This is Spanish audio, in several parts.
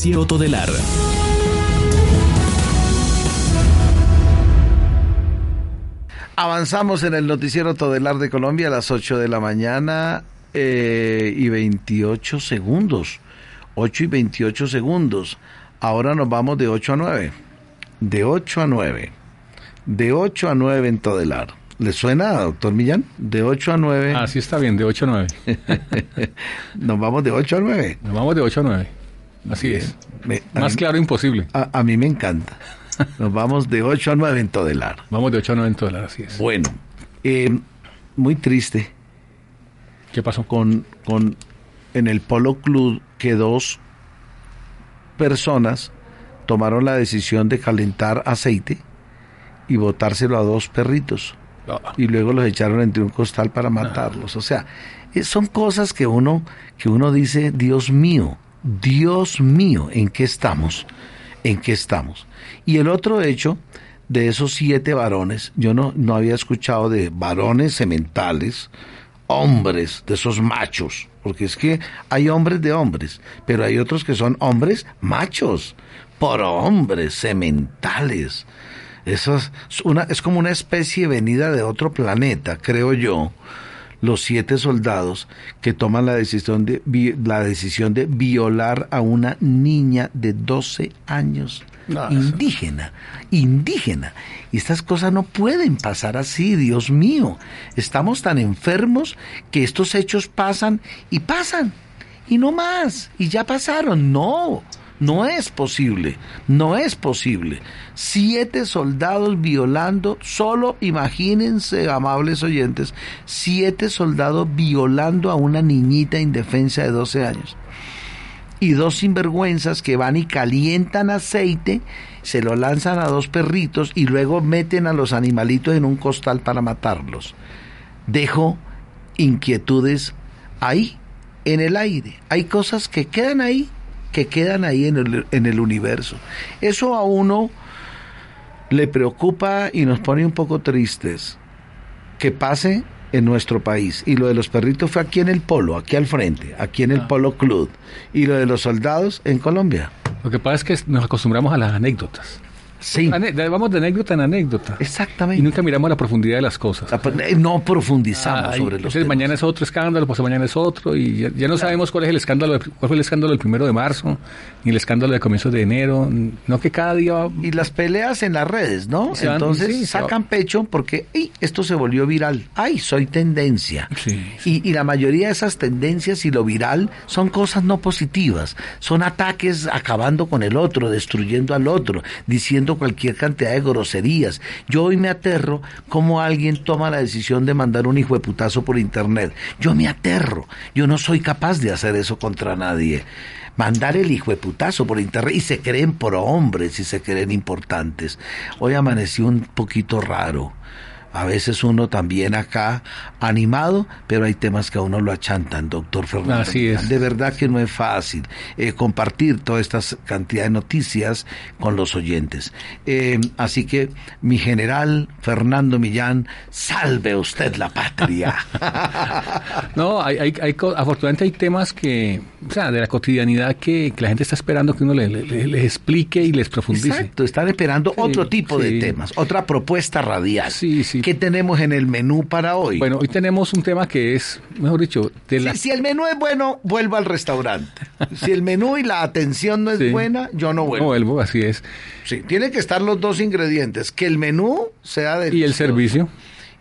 Noticiero Todelar. Avanzamos en el noticiero Todelar de Colombia a las 8 de la mañana eh, y 28 segundos. 8 y 28 segundos. Ahora nos vamos de 8 a 9. De 8 a 9. De 8 a 9 en Todelar. ¿Le suena, doctor Millán? De 8 a 9. Así está bien, de 8 a 9. nos vamos de 8 a 9. Nos vamos de 8 a 9. Así es. Me- Más mí- claro imposible. A, a mí me encanta. Nos vamos de 8 a 9 en Todelar. Vamos de 8 a 9 en dólares, así es. Bueno, eh, muy triste ¿Qué pasó? con, con en el Polo Club que dos personas tomaron la decisión de calentar aceite y botárselo a dos perritos Ah, y luego los echaron entre un costal para matarlos. O sea, eh, son cosas que uno que uno dice, Dios mío, Dios mío, ¿en qué estamos? ¿En qué estamos? Y el otro hecho de esos siete varones, yo no, no había escuchado de varones sementales, hombres, de esos machos, porque es que hay hombres de hombres, pero hay otros que son hombres machos, por hombres sementales. Eso es, una, es como una especie venida de otro planeta, creo yo. Los siete soldados que toman la decisión de, la decisión de violar a una niña de 12 años. No, indígena, indígena. Y estas cosas no pueden pasar así, Dios mío. Estamos tan enfermos que estos hechos pasan y pasan. Y no más. Y ya pasaron. No. No es posible, no es posible. Siete soldados violando, solo imagínense, amables oyentes, siete soldados violando a una niñita indefensa de 12 años y dos sinvergüenzas que van y calientan aceite, se lo lanzan a dos perritos y luego meten a los animalitos en un costal para matarlos. Dejo inquietudes ahí, en el aire. Hay cosas que quedan ahí, que quedan ahí en el, en el universo. Eso a uno le preocupa y nos pone un poco tristes que pase en nuestro país. Y lo de los perritos fue aquí en el Polo, aquí al frente, aquí en el Ah. Polo Club. Y lo de los soldados en Colombia. Lo que pasa es que nos acostumbramos a las anécdotas. Sí, vamos de anécdota en anécdota. Y exactamente. nunca miramos la profundidad de las cosas. No profundizamos sobre los entonces temas. mañana es otro escándalo, pues mañana es otro, y ya, ya no sabemos cuál es el escándalo, de- cuál fue el escándalo del primero de marzo, ni el escándalo de comienzos de enero, no que cada día Y las peleas en las redes, ¿no? Van- Entonces sí, sacan pecho porque "Ey, esto se volvió viral. ¡Ay, soy tendencia! Sí, Y, y la mayoría de esas tendencias y lo viral son cosas no positivas. Son ataques acabando con el otro, destruyendo al otro, diciendo cualquier cantidad de groserías. Yo hoy me aterro como alguien toma la decisión de mandar un hijo de putazo por internet. Yo me aterro. Yo no soy capaz de hacer eso contra nadie. Mandar el hijo de putazo por internet y se creen por hombres y se creen importantes. Hoy amaneció un poquito raro. A veces uno también acá animado, pero hay temas que a uno lo achantan, doctor Fernando. Así es. De verdad que no es fácil eh, compartir toda esta cantidad de noticias con los oyentes. Eh, así que, mi general Fernando Millán, salve usted la patria. No, hay, hay, hay afortunadamente hay temas que, o sea, de la cotidianidad que, que la gente está esperando que uno le- le- le- les explique y les profundice. Exacto, están esperando Sí, otro tipo de temas, otra propuesta radial. Sí, sí. ¿Qué tenemos en el menú para hoy? Bueno, hoy tenemos un tema que es, mejor dicho, de la... Si, si el menú es bueno, vuelvo al restaurante. Si el menú y la atención no es Sí. buena, yo no vuelvo. No vuelvo, así es. Sí, tiene que estar los dos ingredientes, que el menú sea Y el servicio.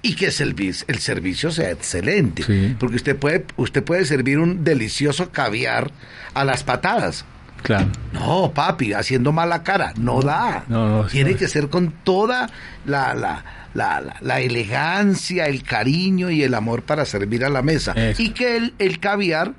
y que el servicio, el servicio sea excelente, Sí. porque usted puede usted puede servir un delicioso caviar a las patadas. Claro. No, papi, haciendo mala cara, no da. No, no, Tiene que ser con toda la, la, la, la- la elegancia, el cariño y el amor para servir a la mesa. Eso. Y que el, el caviar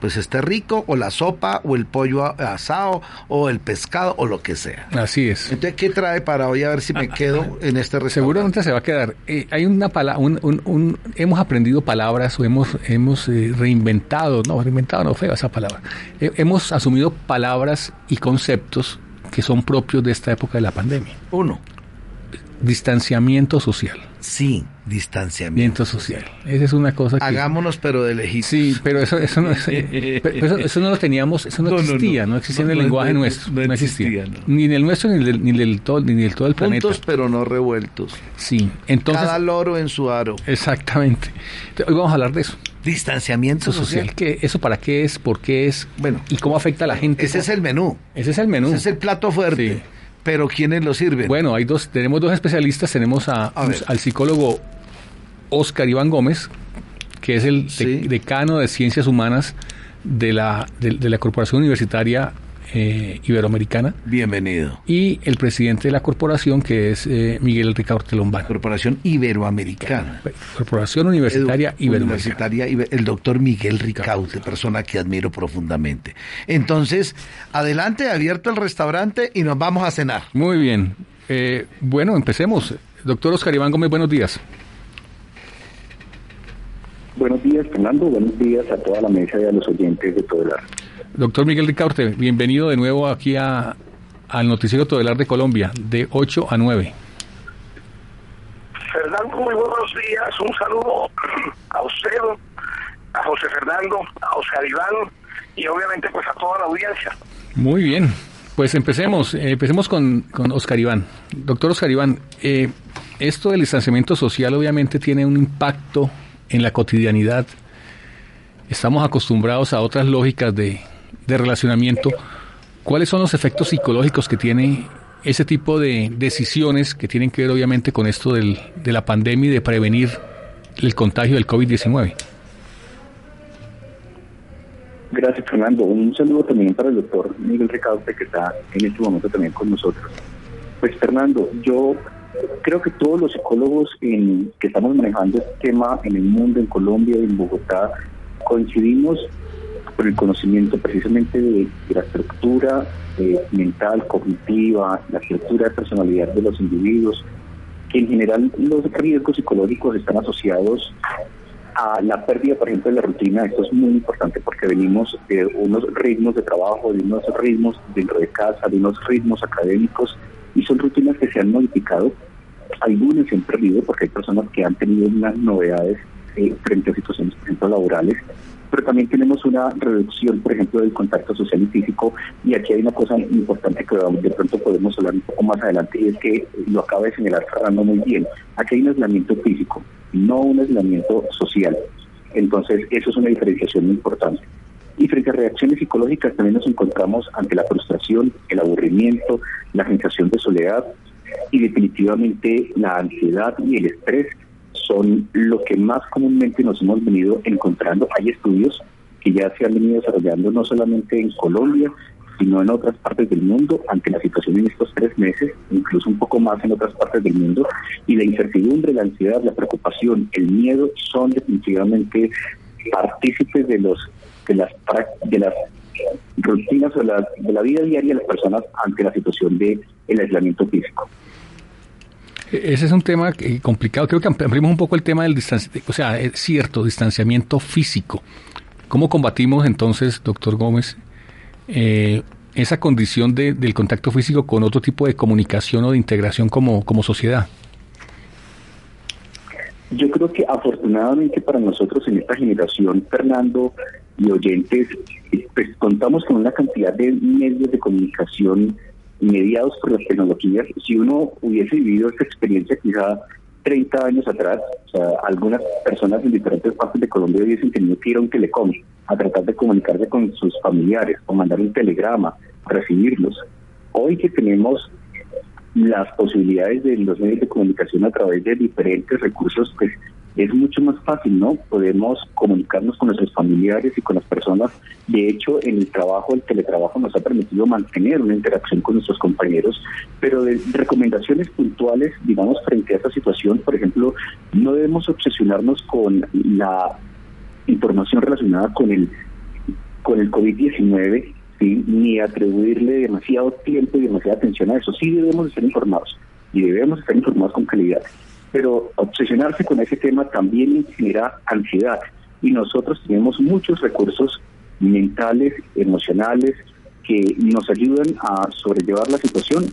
pues esté rico, o la sopa, o el pollo asado, o el pescado, o lo que sea. Así es. Entonces, ¿qué trae para hoy? A ver si me quedo en este restaurante. Seguramente se va a quedar. Eh, hay una palabra, un, un- un- hemos aprendido palabras o hemos, hemos eh, reinventado, no, reinventado no feo esa palabra. Eh, hemos asumido palabras y conceptos que son propios de esta época de la pandemia. Uno. Distanciamiento social. Sí, distanciamiento social. Esa es una cosa que... Hagámonos pero de lejitos. Sí, pero eso, eso, no, eso, no lo teníamos, eso no, existía, no, existía en el lenguaje nuestro, no, existía. Ni en el nuestro ni del, ni del todo, ni del todo el planeta. Juntos pero no revueltos. Sí, entonces... Cada loro en su aro. Exactamente. Hoy vamos a hablar de eso. Distanciamiento social. ¿Qué, ¿Eso para qué es? ¿Por qué es? Bueno, ¿y cómo afecta a la gente? Ese es el menú. Ese es el menú. Ese es el plato fuerte. Pero ¿quiénes lo sirven? Bueno, hay dos, tenemos dos especialistas. Tenemos a, al psicólogo Oscar Iván Gómez, que es el decano de Ciencias Humanas de la, de la Corporación Universitaria eh, Iberoamericana. Bienvenido. Y el presidente de la corporación, que es eh, Miguel Ricardo Telombán. Corporación Iberoamericana. Corporación Universitaria Iberoamericana. el doctor Miguel Ricaute, persona que admiro profundamente. Entonces, adelante, abierto el restaurante y nos vamos a cenar. Muy bien. Eh, bueno, empecemos. Doctor Oscar Iván Gómez, buenos días. Buenos días, Fernando. Buenos días a toda la mesa y a los oyentes de todo el arte. Doctor Miguel Ricaurte, bienvenido de nuevo aquí a, al Noticiero Todelar de Colombia, de 8 a 9. Fernando, muy buenos días. Un saludo a usted, a José Fernando, a Oscar Iván y obviamente pues a toda la audiencia. Muy bien. Pues empecemos, eh, empecemos con, con Oscar Iván. Doctor Oscar Iván, eh, esto del distanciamiento social obviamente tiene un impacto en la cotidianidad. Estamos acostumbrados a otras lógicas de, de relacionamiento, ¿cuáles son los efectos psicológicos que tiene ese tipo de decisiones que tienen que ver obviamente con esto del, de la pandemia y de prevenir el contagio del COVID-19? Gracias, Fernando. Un saludo también para el doctor Miguel Recauste, que está en este momento también con nosotros. Pues, Fernando, yo creo que todos los psicólogos que estamos manejando este tema en el mundo, en Colombia, en Bogotá, coincidimos por el conocimiento precisamente de, la estructura eh, mental, cognitiva, la estructura de personalidad de los individuos, que en general los riesgos psicológicos están asociados a la pérdida, por ejemplo, de la rutina. Esto es muy importante porque venimos de unos ritmos de trabajo, de unos ritmos dentro de casa, de unos ritmos académicos, y son rutinas que se han modificado. Algunas se han perdido porque hay personas que han tenido unas novedades eh, frente a situaciones, por ejemplo, laborales, pero también tenemos una reducción, por ejemplo, del contacto social y físico. Y aquí hay una cosa importante que de pronto podemos hablar un poco más adelante, y es que lo acaba de señalar Fernando muy bien. Aquí hay un aislamiento físico, no un aislamiento social. Entonces, eso es una diferenciación muy importante. Y frente a reacciones psicológicas también nos encontramos ante la frustración, el aburrimiento, la sensación de soledad y definitivamente la ansiedad y el estrés son lo que más comúnmente nos hemos venido encontrando. Hay estudios que ya se han venido desarrollando no solamente en Colombia, sino en otras partes del mundo, ante la situación en estos tres meses, incluso un poco más en otras partes del mundo, y la incertidumbre, la ansiedad, la preocupación, el miedo son definitivamente partícipes de los de las de las rutinas o de la vida diaria de las personas ante la situación de el aislamiento físico. Ese es un tema complicado. Creo que ampliamos un poco el tema del distanciamiento, o sea, es cierto, distanciamiento físico. ¿Cómo combatimos entonces, doctor Gómez, eh, esa condición de, del contacto físico con otro tipo de comunicación o de integración como, como sociedad? Yo creo que afortunadamente para nosotros en esta generación, Fernando y oyentes, pues contamos con una cantidad de medios de comunicación mediados por las tecnologías, si uno hubiese vivido esta experiencia quizá 30 años atrás, algunas personas en diferentes partes de Colombia hubiesen que ir a un telecom a tratar de comunicarse con sus familiares o mandar un telegrama, recibirlos. Hoy que tenemos las posibilidades de los medios de comunicación a través de diferentes recursos, pues es mucho más fácil, ¿no? Podemos comunicarnos con nuestros familiares y con las personas. De hecho, en el trabajo, el teletrabajo nos ha permitido mantener una interacción con nuestros compañeros, pero de recomendaciones puntuales, digamos, frente a esta situación, por ejemplo, no debemos obsesionarnos con la información relacionada con el con el COVID-19, ni atribuirle demasiado tiempo y demasiada atención a eso. Sí debemos estar informados y debemos estar informados con calidad pero obsesionarse con ese tema también genera ansiedad. Y nosotros tenemos muchos recursos mentales, emocionales, que nos ayudan a sobrellevar la situación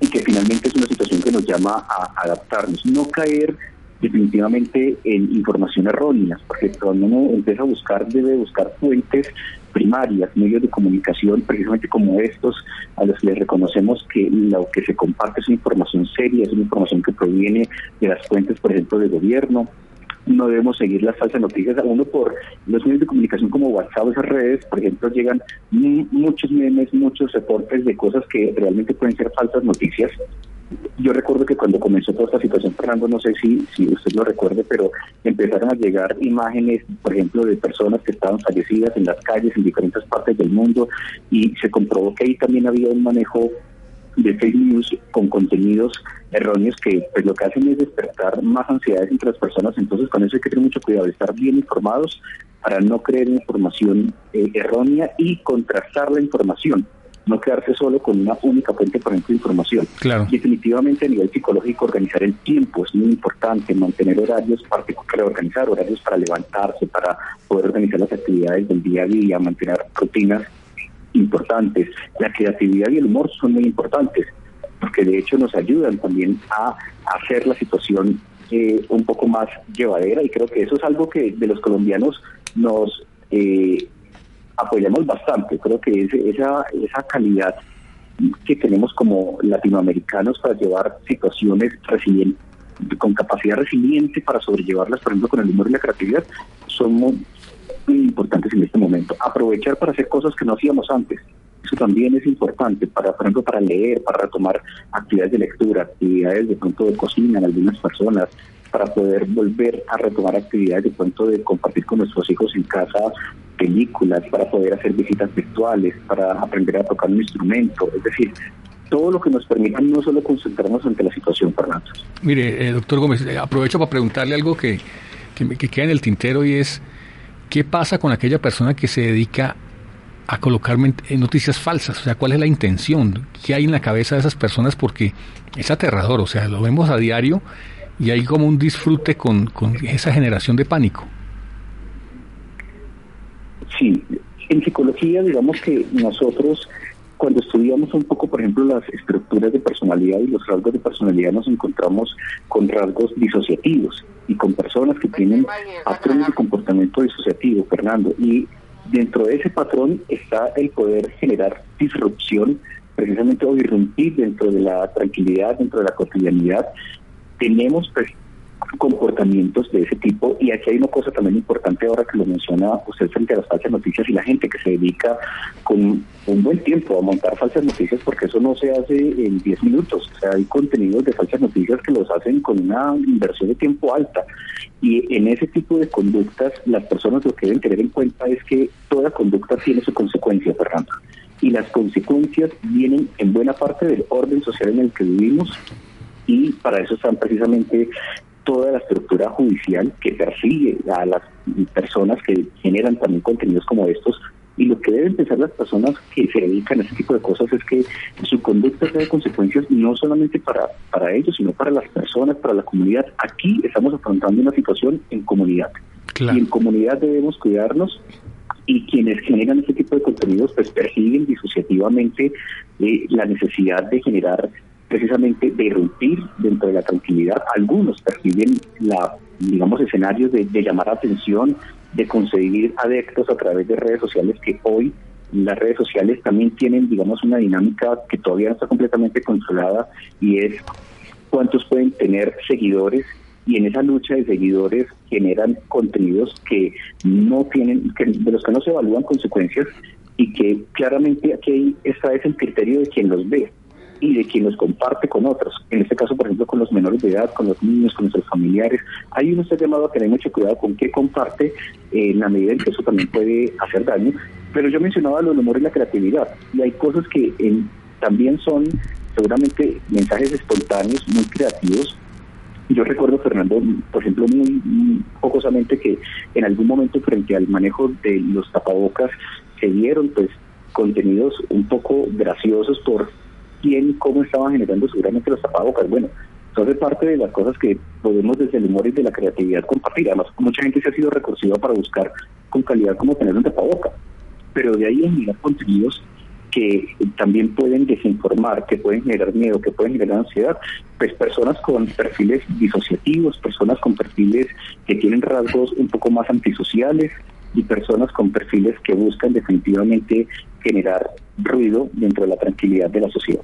y que finalmente es una situación que nos llama a adaptarnos, no caer definitivamente en información errónea, porque cuando uno empieza a buscar, debe buscar fuentes primarias, medios de comunicación, precisamente como estos, a los que les reconocemos que lo que se comparte es una información seria, es una información que proviene de las fuentes, por ejemplo, del gobierno, no debemos seguir las falsas noticias. A uno por los medios de comunicación como WhatsApp, esas redes, por ejemplo, llegan muchos memes, muchos reportes de cosas que realmente pueden ser falsas noticias. Yo recuerdo que cuando comenzó toda esta situación, Fernando, no sé si, si usted lo recuerde, pero empezaron a llegar imágenes, por ejemplo, de personas que estaban fallecidas en las calles en diferentes partes del mundo y se comprobó que ahí también había un manejo de fake news con contenidos erróneos que pues lo que hacen es despertar más ansiedades entre las personas. Entonces con eso hay que tener mucho cuidado, estar bien informados para no creer información eh, errónea y contrastar la información. No quedarse solo con una única fuente, por ejemplo, de información. Claro. Definitivamente a nivel psicológico organizar el tiempo es muy importante, mantener horarios, organizar horarios para levantarse, para poder organizar las actividades del día a día, mantener rutinas importantes. La creatividad y el humor son muy importantes, porque de hecho nos ayudan también a hacer la situación eh, un poco más llevadera y creo que eso es algo que de los colombianos nos eh, apoyamos bastante. Creo que esa, esa calidad que tenemos como latinoamericanos para llevar situaciones resilientes con capacidad resiliente para sobrellevarlas, por ejemplo, con el humor y la creatividad, somos, muy importantes en este momento. Aprovechar para hacer cosas que no hacíamos antes. Eso también es importante, para, por ejemplo, para leer, para retomar actividades de lectura, actividades de pronto de cocina en algunas personas, para poder volver a retomar actividades de pronto de compartir con nuestros hijos en casa películas, para poder hacer visitas virtuales, para aprender a tocar un instrumento, es decir, todo lo que nos permita no solo concentrarnos ante la situación, Fernando. Mire, eh, doctor Gómez, eh, aprovecho para preguntarle algo que, que, que queda en el tintero y es ¿Qué pasa con aquella persona que se dedica a colocar noticias falsas? O sea, ¿cuál es la intención? ¿Qué hay en la cabeza de esas personas? Porque es aterrador, o sea, lo vemos a diario y hay como un disfrute con, con esa generación de pánico. Sí, en psicología digamos que nosotros cuando estudiamos un poco, por ejemplo, las estructuras de personalidad y los rasgos de personalidad, nos encontramos con rasgos disociativos y con personas que tienen patrones de comportamiento disociativo, Fernando. Y dentro de ese patrón está el poder generar disrupción, precisamente o irrumpir dentro de la tranquilidad, dentro de la cotidianidad. Tenemos pues, comportamientos de ese tipo. Y aquí hay una cosa también importante ahora que lo menciona usted frente a las falsas noticias y la gente que se dedica con un buen tiempo a montar falsas noticias porque eso no se hace en 10 minutos. O sea, hay contenidos de falsas noticias que los hacen con una inversión de tiempo alta. Y en ese tipo de conductas, las personas lo que deben tener en cuenta es que toda conducta tiene su consecuencia, Fernando. Y las consecuencias vienen en buena parte del orden social en el que vivimos y para eso están precisamente toda la estructura judicial que persigue a las personas que generan también contenidos como estos. Y lo que deben pensar las personas que se dedican a este tipo de cosas es que su conducta trae consecuencias no solamente para, para ellos, sino para las personas, para la comunidad. Aquí estamos afrontando una situación en comunidad. Y en comunidad debemos cuidarnos y quienes generan este tipo de contenidos pues persiguen disociativamente eh, la necesidad de generar precisamente de irrumpir dentro de la tranquilidad. Algunos perciben la, digamos, escenarios de, llamar atención, de conseguir adeptos a través de redes sociales que hoy las redes sociales también tienen, digamos, una dinámica que todavía no está completamente controlada y es cuántos pueden tener seguidores y en esa lucha de seguidores generan contenidos que no tienen, que, de los que no se evalúan consecuencias y que claramente aquí está es el criterio de quien los ve y de quien los comparte con otros. En este caso, por ejemplo, con los menores de edad, con los niños, con nuestros familiares. Hay uno está llamado a tener mucho cuidado con qué comparte eh, en la medida en que eso también puede hacer daño. Pero yo mencionaba lo del humor y la creatividad. Y hay cosas que también son seguramente mensajes espontáneos, muy creativos. Yo recuerdo, Fernando, por ejemplo, muy, muy jocosamente que en algún momento frente al manejo de los tapabocas se dieron pues contenidos un poco graciosos por quién, cómo estaban generando seguramente los tapabocas. Bueno, eso hace parte de las cosas que podemos desde el humor y de la creatividad compartir. Además, mucha gente se ha sido recursiva para buscar con calidad cómo tener un tapabocas. Pero de ahí en mirar contenidos que también pueden desinformar, que pueden generar miedo, que pueden generar ansiedad, pues personas con perfiles disociativos, personas con perfiles que tienen rasgos un poco más antisociales y personas con perfiles que buscan definitivamente generar ruido dentro de la tranquilidad de la sociedad.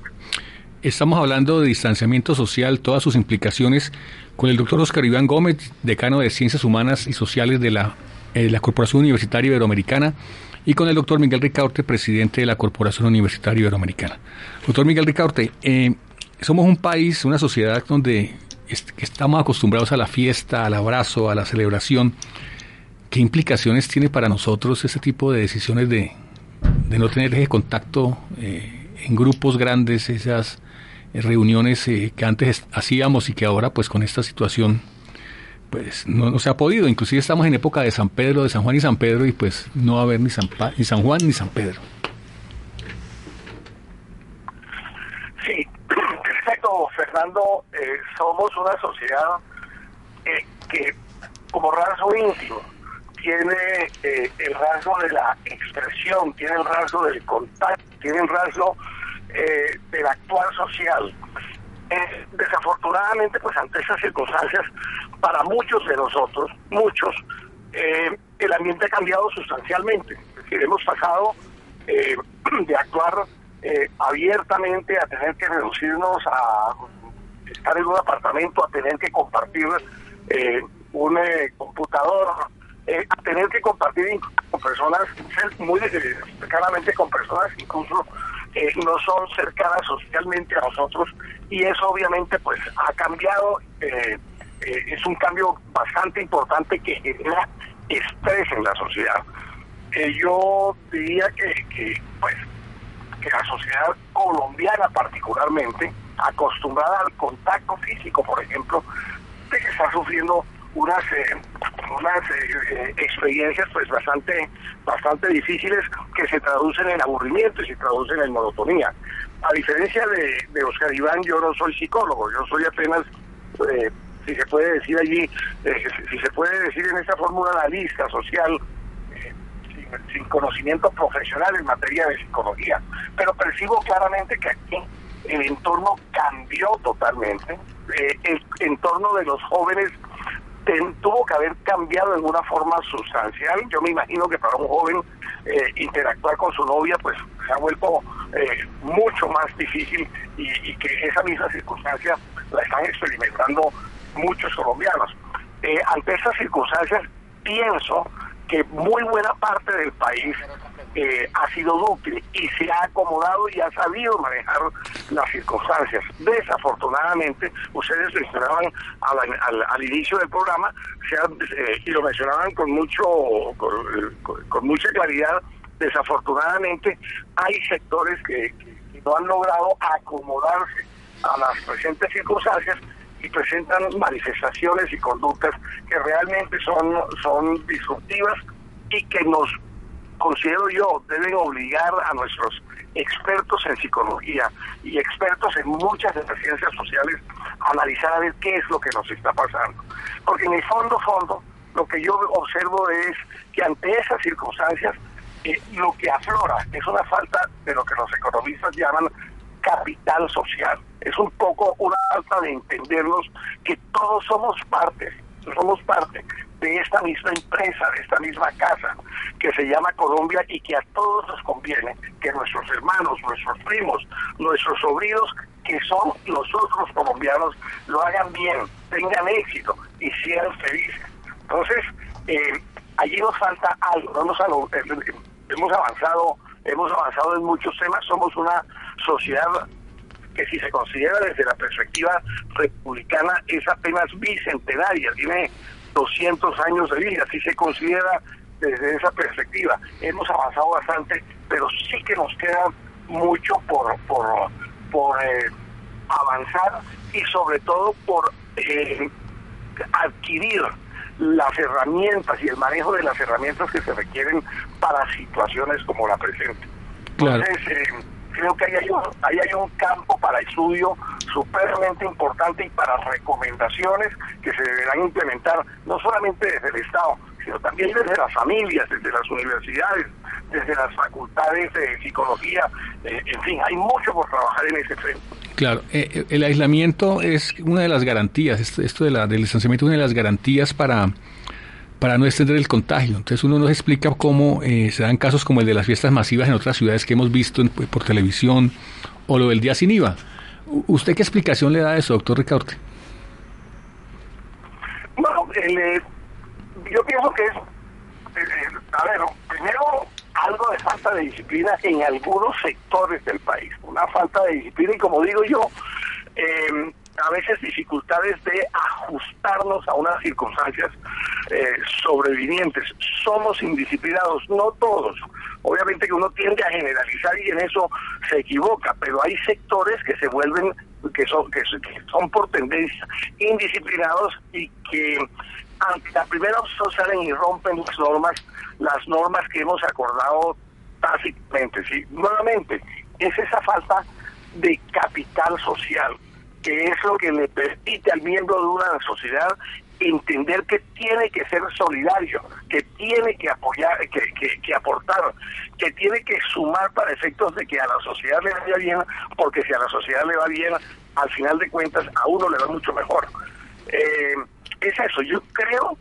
Estamos hablando de distanciamiento social, todas sus implicaciones, con el doctor Oscar Iván Gómez, decano de Ciencias Humanas y Sociales de la, eh, Corporación Universitaria Iberoamericana, y con el doctor Miguel Ricaurte, presidente de la Corporación Universitaria Iberoamericana. Doctor Miguel Ricaurte, eh, somos un país, una sociedad donde estamos acostumbrados a la fiesta, al abrazo, a la celebración. ¿Qué implicaciones tiene para nosotros ese tipo de decisiones de, de no tener ese contacto eh, en grupos grandes, esas reuniones eh, que antes hacíamos y que ahora pues con esta situación pues no, se ha podido. Inclusive estamos en época de San Pedro, de San Juan y San Pedro y pues no va a haber ni San, ni San Juan ni San Pedro. Sí, perfecto, Fernando. Eh, somos una sociedad eh, que como rasgo íntimo tiene el rasgo de la expresión, tiene el rasgo del contacto, tiene el rasgo eh, del actuar social. Eh, desafortunadamente, pues ante esas circunstancias, para muchos de nosotros, muchos, eh, el ambiente ha cambiado sustancialmente. Es decir, hemos pasado eh, de actuar abiertamente a tener que reducirnos a estar en un apartamento, a tener que compartir un computador, a tener que compartir con personas, muy claramente con personas incluso no son cercanas socialmente a nosotros y eso obviamente pues ha cambiado, eh, eh, es un cambio bastante importante que genera estrés en la sociedad. Eh, yo diría que, pues que la sociedad colombiana particularmente, acostumbrada al contacto físico, por ejemplo, de que está sufriendo unas unas eh, experiencias pues bastante bastante difíciles que se traducen en aburrimiento y se traducen en monotonía. A diferencia de, Oscar Iván, yo no soy psicólogo, yo soy apenas, eh, si se puede decir allí, eh, si se puede decir en esta fórmula, analista social, sin, sin, conocimiento profesional en materia de psicología. Pero percibo claramente que aquí el entorno cambió totalmente, el entorno de los jóvenes tuvo que haber cambiado de alguna forma sustancial. Yo me imagino que para un joven eh, interactuar con su novia pues se ha vuelto eh, mucho más difícil y, que esa misma circunstancia la están experimentando muchos colombianos. Eh, ante esas circunstancias pienso que muy buena parte del país eh, ha sido dúctil y se ha acomodado y ha sabido manejar las circunstancias. Desafortunadamente, ustedes mencionaban al, inicio del programa eh, y lo mencionaban con mucho con, mucha claridad. Desafortunadamente, hay sectores que, no han logrado acomodarse a las presentes circunstancias y presentan manifestaciones y conductas que realmente son, son disruptivas y que nos considero yo, deben obligar a nuestros expertos en psicología y expertos en muchas de las ciencias sociales a analizar a ver qué es lo que nos está pasando. Porque en el fondo, fondo, lo que yo observo es que ante esas circunstancias, eh, lo que aflora es una falta de lo que los economistas llaman capital social. Es un poco una falta de entendernos que todos somos partes, somos parte de esta misma empresa, de esta misma casa que se llama Colombia y que a todos nos conviene que nuestros hermanos, nuestros primos, nuestros sobrinos, que son los otros colombianos, lo hagan bien, tengan éxito y sean felices. Entonces, eh, allí nos falta algo, no nos eh, hemos avanzado, hemos avanzado en muchos temas, somos una sociedad que si se considera desde la perspectiva republicana es apenas bicentenaria, tiene 200 años de vida, si se considera desde esa perspectiva. Hemos avanzado bastante, pero sí que nos queda mucho por, por, por eh, avanzar y sobre todo por eh, adquirir las herramientas y el manejo de las herramientas que se requieren para situaciones como la presente. Entonces, eh, creo que ahí hay, un, ahí hay un campo para estudio supremamente importante y para recomendaciones que se deberán implementar no solamente desde el Estado, sino también desde las familias, desde las universidades, desde las facultades de psicología, eh, en fin, hay mucho por trabajar en ese frente. Claro, eh, eh, el aislamiento es una de las garantías, esto, de la, del distanciamiento es una de las garantías para, para no extender el contagio. Entonces uno nos explica cómo se dan casos como el de las fiestas masivas en otras ciudades que hemos visto por televisión o lo del día sin IVA. ¿Usted qué explicación le da a eso, doctor Ricaurte? Bueno, yo pienso que es, a ver, primero algo de falta de disciplina en algunos sectores del país, una falta de disciplina y como digo yo, em, a veces dificultades de ajustarnos a unas circunstancias eh, sobrevinientes. Somos indisciplinados, no todos. Obviamente que uno tiende a generalizar y en eso se equivoca, pero hay sectores que se vuelven, que son, que son por tendencia indisciplinados y que ante la primera opción salen y rompen las normas, las normas que hemos acordado tácitamente. ¿sí? Nuevamente, es esa falta de capital social, que es lo que le permite al miembro de una sociedad entender que tiene que ser solidario, que tiene que apoyar, que, que, que, aportar, que tiene que sumar para efectos de que a la sociedad le vaya bien, porque si a la sociedad le va bien, al final de cuentas a uno le va mucho mejor. Eh, es eso, yo creo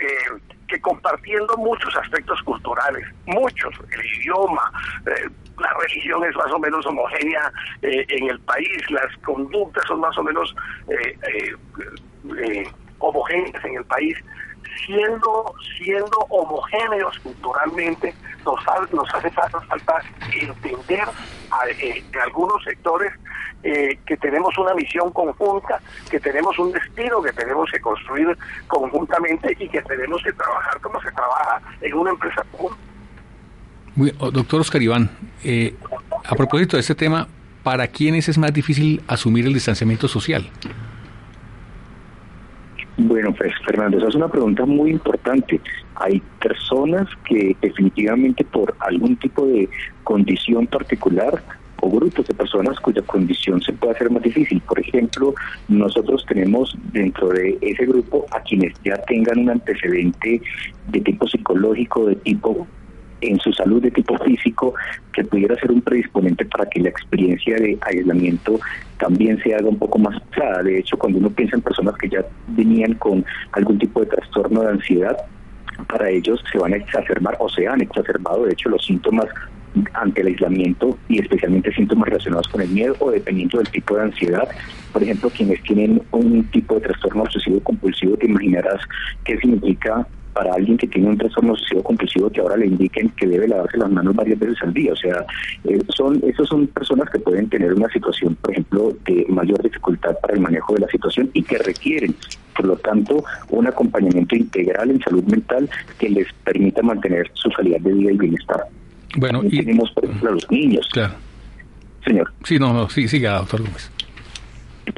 eh, que compartiendo muchos aspectos culturales, muchos, el idioma, eh, la religión es más o menos homogénea eh, en el país, las conductas son más o menos homogéneas en el país, siendo siendo homogéneos culturalmente, nos, nos hace falta entender en algunos sectores eh, que tenemos una misión conjunta, que tenemos un destino que tenemos que construir conjuntamente y que tenemos que trabajar como se trabaja en una empresa común. Oh, doctor Oscar Iván, eh, a propósito de este tema, ¿para quiénes es más difícil asumir el distanciamiento social? Bueno, pues Fernando, esa es una pregunta muy importante. Hay personas que definitivamente por algún tipo de condición particular o grupos de personas cuya condición se puede hacer más difícil. Por ejemplo, nosotros tenemos dentro de ese grupo a quienes ya tengan un antecedente de tipo psicológico, de tipo en su salud de tipo físico que pudiera ser un predisponente para que la experiencia de aislamiento también se haga un poco más pesada. De hecho, cuando uno piensa en personas que ya venían con algún tipo de trastorno de ansiedad, para ellos se van a exacerbar o se han exacerbado, de hecho, los síntomas ante el aislamiento y especialmente síntomas relacionados con el miedo o dependiendo del tipo de ansiedad. Por ejemplo, quienes tienen un tipo de trastorno obsesivo compulsivo, te imaginarás qué significa para alguien que tiene un trastorno obsesivo compulsivo que ahora le indiquen que debe lavarse las manos varias veces al día. O sea, eh, son esas son personas que pueden tener una situación, por ejemplo, de mayor dificultad para el manejo de la situación y que requieren, por lo tanto, un acompañamiento integral en salud mental que les permita mantener su calidad de vida y bienestar. Bueno, y tenemos, por ejemplo, a los niños. Claro. Señor. Sí, no, no, sí, siga, doctor Gómez.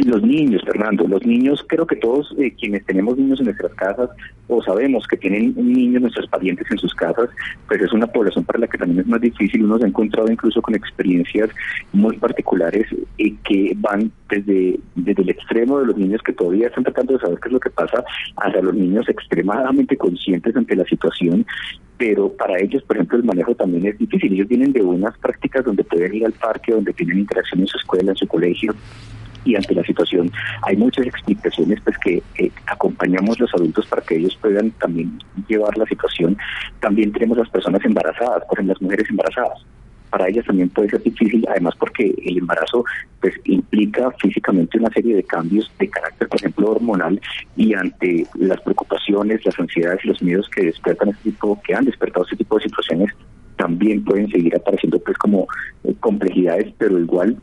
Los niños, Fernando, los niños, creo que todos eh, quienes tenemos niños en nuestras casas o sabemos que tienen niños nuestros parientes en sus casas, pues es una población para la que también es más difícil. Uno se ha encontrado incluso con experiencias muy particulares y que van desde, desde el extremo de los niños que todavía están tratando de saber qué es lo que pasa, hasta los niños extremadamente conscientes ante la situación pero para ellos, por ejemplo, el manejo también es difícil. Ellos vienen de unas prácticas donde pueden ir al parque, donde tienen interacción en su escuela, en su colegio, y ante la situación hay muchas explicaciones pues que acompañamos los adultos para que ellos puedan también llevar la situación. También tenemos las personas embarazadas, por ejemplo las mujeres embarazadas. Para ellas también puede ser difícil, además porque el embarazo pues implica físicamente una serie de cambios de carácter, por ejemplo, hormonal, y ante las preocupaciones, las ansiedades y los miedos que despiertan este tipo, que han despertado este tipo de situaciones, también pueden seguir apareciendo pues como eh, complejidades, pero igual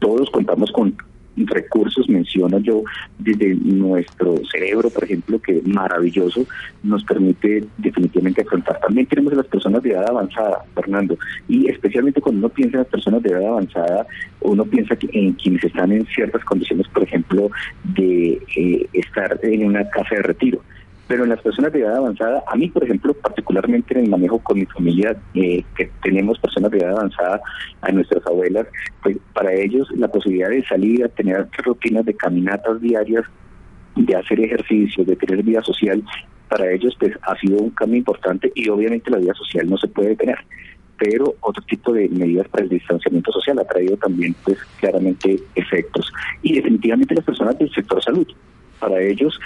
todos contamos con recursos, menciono yo, desde nuestro cerebro, por ejemplo, que maravilloso, nos permite definitivamente afrontar. También tenemos a las personas de edad avanzada, Fernando, y especialmente cuando uno piensa en las personas de edad avanzada, uno piensa en quienes están en ciertas condiciones, por ejemplo, de eh, estar en una casa de retiro pero en las personas de edad avanzada, a mí, por ejemplo, particularmente en el manejo con mi familia, eh, que tenemos personas de edad avanzada, a nuestras abuelas, pues para ellos la posibilidad de salir a tener rutinas de caminatas diarias, de hacer ejercicio, de tener vida social, para ellos pues ha sido un cambio importante y obviamente la vida social no se puede detener. Pero otro tipo de medidas para el distanciamiento social ha traído también pues claramente efectos. Y definitivamente las personas del sector salud para ellos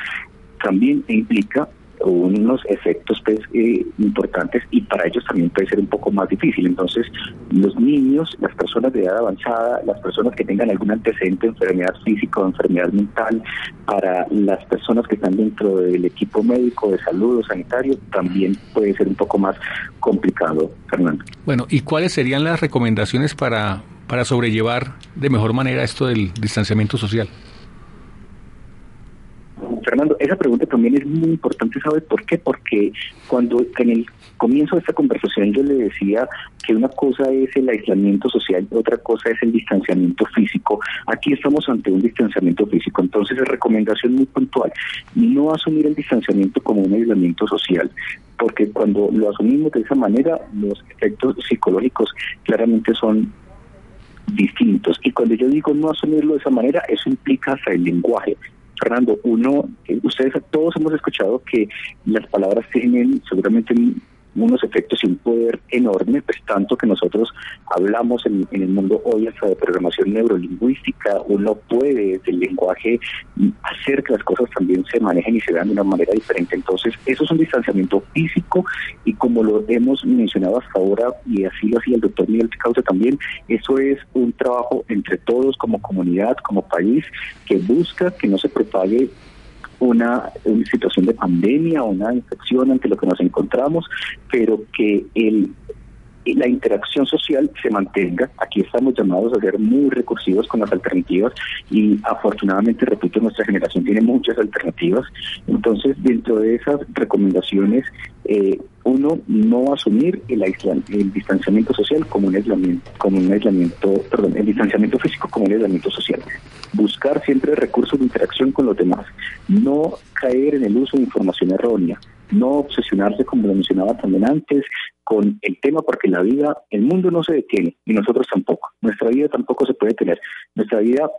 también implica unos efectos pues, eh, importantes y para ellos también puede ser un poco más difícil. Entonces, los niños, las personas de edad avanzada, las personas que tengan algún antecedente de enfermedad física o enfermedad mental, para las personas que están dentro del equipo médico, de salud o sanitario, también puede ser un poco más complicado, Fernando. Bueno, ¿y cuáles serían las recomendaciones para, para sobrellevar de mejor manera esto del distanciamiento social? Fernando, esa pregunta también es muy importante, ¿sabe por qué? Porque cuando en el comienzo de esta conversación yo le decía que una cosa es el aislamiento social y otra cosa es el distanciamiento físico, aquí estamos ante un distanciamiento físico, entonces es recomendación muy puntual, no asumir el distanciamiento como un aislamiento social, porque cuando lo asumimos de esa manera, los efectos psicológicos claramente son distintos. Y cuando yo digo no asumirlo de esa manera, eso implica hasta el lenguaje. Fernando, uno, eh, ustedes todos hemos escuchado que las palabras tienen seguramente unos efectos y un poder enorme, pues tanto que nosotros hablamos en, el mundo hoy hasta de programación neurolingüística, uno puede desde el lenguaje hacer que las cosas también se manejen y se vean de una manera diferente. Entonces, eso es un distanciamiento físico y como lo hemos mencionado hasta ahora, y así lo hacía el doctor Miguel Picauta también, eso es un trabajo entre todos como comunidad, como país, que busca que no se propague una, situación de pandemia una infección ante lo que nos encontramos, pero que el la interacción social se mantenga. Aquí estamos llamados a ser muy recursivos con las alternativas y afortunadamente, repito, nuestra generación tiene muchas alternativas. Entonces, dentro de esas recomendaciones, eh, uno, no asumir el, el distanciamiento social como un aislamiento, como un aislamiento, perdón, el distanciamiento físico como un aislamiento social. Buscar siempre recursos de interacción con los demás. No caer en el uso de información errónea no obsesionarse, como lo mencionaba también antes, con el tema, porque la vida, el mundo no se detiene y nosotros tampoco. Nuestra vida tampoco se puede tener. Nuestra vida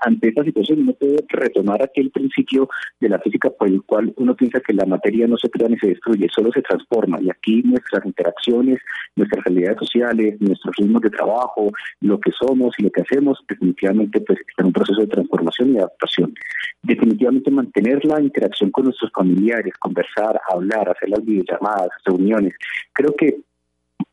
ante esta situación uno puede retomar aquel principio de la física por el cual uno piensa que la materia no se crea ni se destruye, solo se transforma. Y aquí nuestras interacciones, nuestras realidades sociales, nuestros ritmos de trabajo, lo que somos y lo que hacemos, definitivamente pues en un proceso de transformación y adaptación. Definitivamente mantener la interacción con nuestros familiares, conversar, hablar, hacer las videollamadas, reuniones. Creo que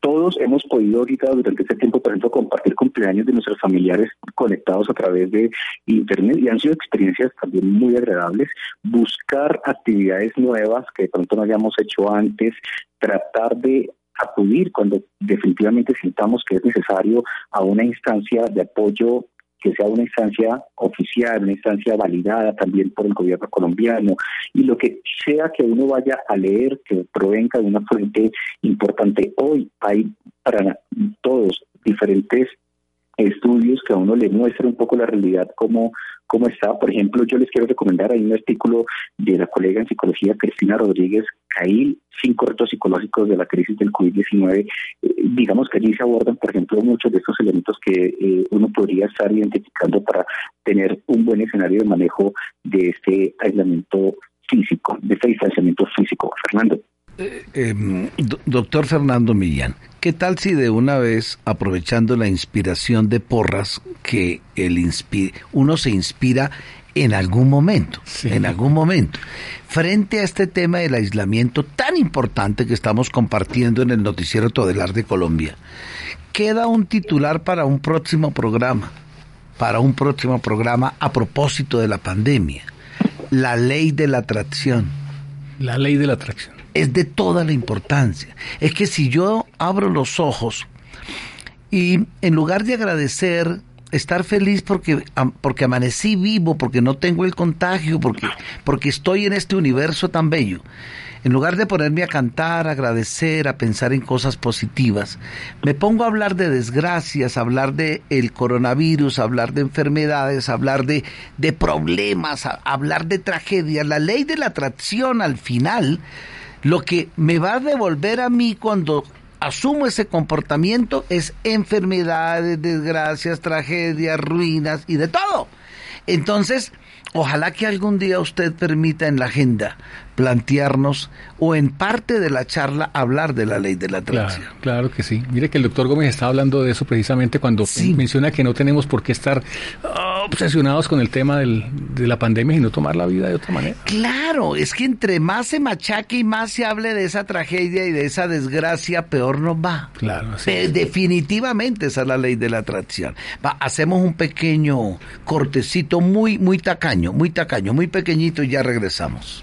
todos hemos podido ahorita durante este tiempo, por ejemplo, compartir cumpleaños de nuestros familiares conectados a través de Internet y han sido experiencias también muy agradables. Buscar actividades nuevas que de pronto no hayamos hecho antes, tratar de acudir cuando definitivamente sintamos que es necesario a una instancia de apoyo que sea una instancia oficial, una instancia validada también por el gobierno colombiano y lo que sea que uno vaya a leer que provenga de una fuente importante. Hoy hay para todos diferentes estudios que a uno le muestran un poco la realidad como cómo está. Por ejemplo, yo les quiero recomendar, hay un artículo de la colega en psicología Cristina Rodríguez Cail, cinco retos psicológicos de la crisis del COVID-19. Eh, digamos que allí se abordan, por ejemplo, muchos de estos elementos que eh, uno podría estar identificando para tener un buen escenario de manejo de este aislamiento físico, de este distanciamiento físico. Fernando. Eh, em, doctor Fernando Millán, ¿qué tal si de una vez, aprovechando la inspiración de Porras, que el uno se inspira en algún momento, en algún momento, frente a este tema del aislamiento tan importante que estamos compartiendo en el noticiero Todelar de Colombia, queda un titular para un próximo programa, para un próximo programa a propósito de la pandemia, la ley de la atracción. La ley de la atracción es de toda la importancia. Es que si yo abro los ojos y en lugar de agradecer, estar feliz porque, porque amanecí vivo, porque no tengo el contagio, porque, porque estoy en este universo tan bello, en lugar de ponerme a cantar, a agradecer, a pensar en cosas positivas, me pongo a hablar de desgracias, hablar de el coronavirus, hablar de enfermedades, hablar de, de problemas, hablar de tragedias. La ley de la atracción al final lo que me va a devolver a mí cuando asumo ese comportamiento es enfermedades, desgracias, tragedias, ruinas y de todo. Entonces, ojalá que algún día usted permita en la agenda plantearnos o en parte de la charla hablar de la ley de la atracción. Claro, que sí. Mire que el doctor Gómez está hablando de eso precisamente cuando menciona que no tenemos por qué estar obsesionados con el tema del, de la pandemia y no tomar la vida de otra manera. Claro, es que entre más se machaque y más se hable de esa tragedia y de esa desgracia, peor nos va. Claro, Definitivamente esa es la ley de la atracción. Va, hacemos un pequeño cortecito muy, muy tacaño, muy tacaño, muy pequeñito y ya regresamos.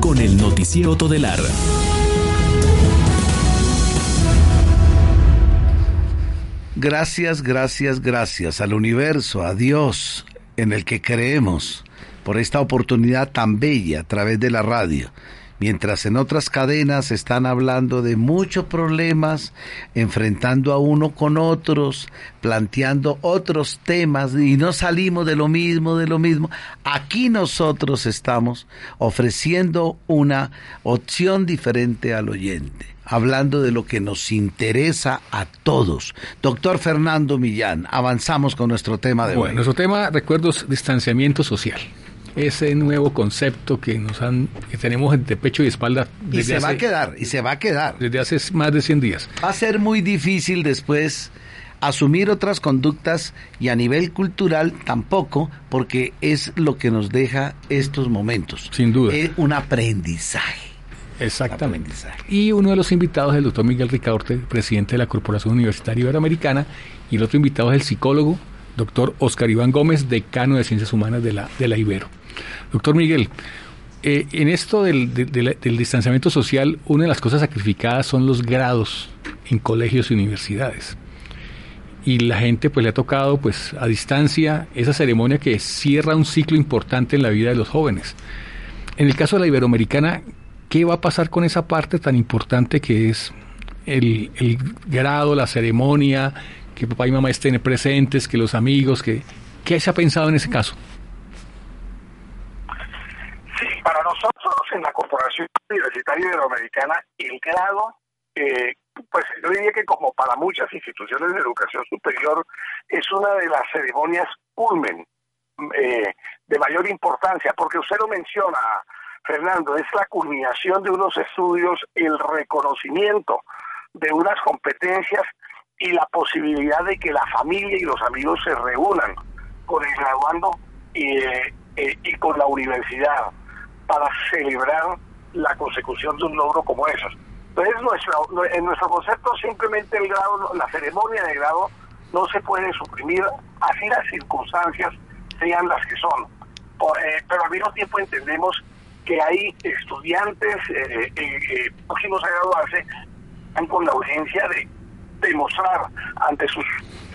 Con el noticiero Todelar. Gracias, gracias, gracias al universo, a Dios en el que creemos por esta oportunidad tan bella a través de la radio mientras en otras cadenas están hablando de muchos problemas, enfrentando a uno con otros, planteando otros temas y no salimos de lo mismo, de lo mismo. Aquí nosotros estamos ofreciendo una opción diferente al oyente hablando de lo que nos interesa a todos. Doctor Fernando Millán, avanzamos con nuestro tema de bueno. Nuestro tema, recuerdos, distanciamiento social ese nuevo concepto que nos han que tenemos entre pecho y espalda y se va a quedar y se va a quedar. desde hace más de 100 días. Va a ser muy difícil después asumir otras conductas y a nivel cultural tampoco porque es lo que nos deja estos momentos. Sin duda. Es un aprendizaje. Exactamente. Y uno de los invitados es el doctor Miguel Ricaurte, presidente de la Corporación Universitaria Iberoamericana, y el otro invitado es el psicólogo, doctor Oscar Iván Gómez, decano de Ciencias Humanas de la, de la Ibero. Doctor Miguel, eh, en esto del, distanciamiento social, una de las cosas sacrificadas son los grados en colegios y universidades. Y la gente pues le ha tocado pues a distancia esa ceremonia que cierra un ciclo importante en la vida de los jóvenes. En el caso de la Iberoamericana, ¿qué va a pasar con esa parte tan importante que es el, el grado, la ceremonia, que papá y mamá estén presentes, que los amigos, que ¿qué se ha pensado en ese caso? Para nosotros en la Corporación Universitaria Iberoamericana, el grado, eh, pues yo diría que como para muchas instituciones de educación superior, es una de las ceremonias culmen eh, de mayor importancia, porque usted lo menciona, Fernando, es la culminación de unos estudios, el reconocimiento de unas competencias y la posibilidad de que la familia y los amigos se reúnan con el graduando y, eh, y con la universidad para celebrar la consecución de un logro como esos. Entonces, nuestro, en nuestro concepto, simplemente el grado, la ceremonia de grado no se puede suprimir, así las circunstancias sean las que son. Eh, pero al mismo tiempo entendemos que hay estudiantes eh, eh, próximos a graduarse con la urgencia de demostrar ante sus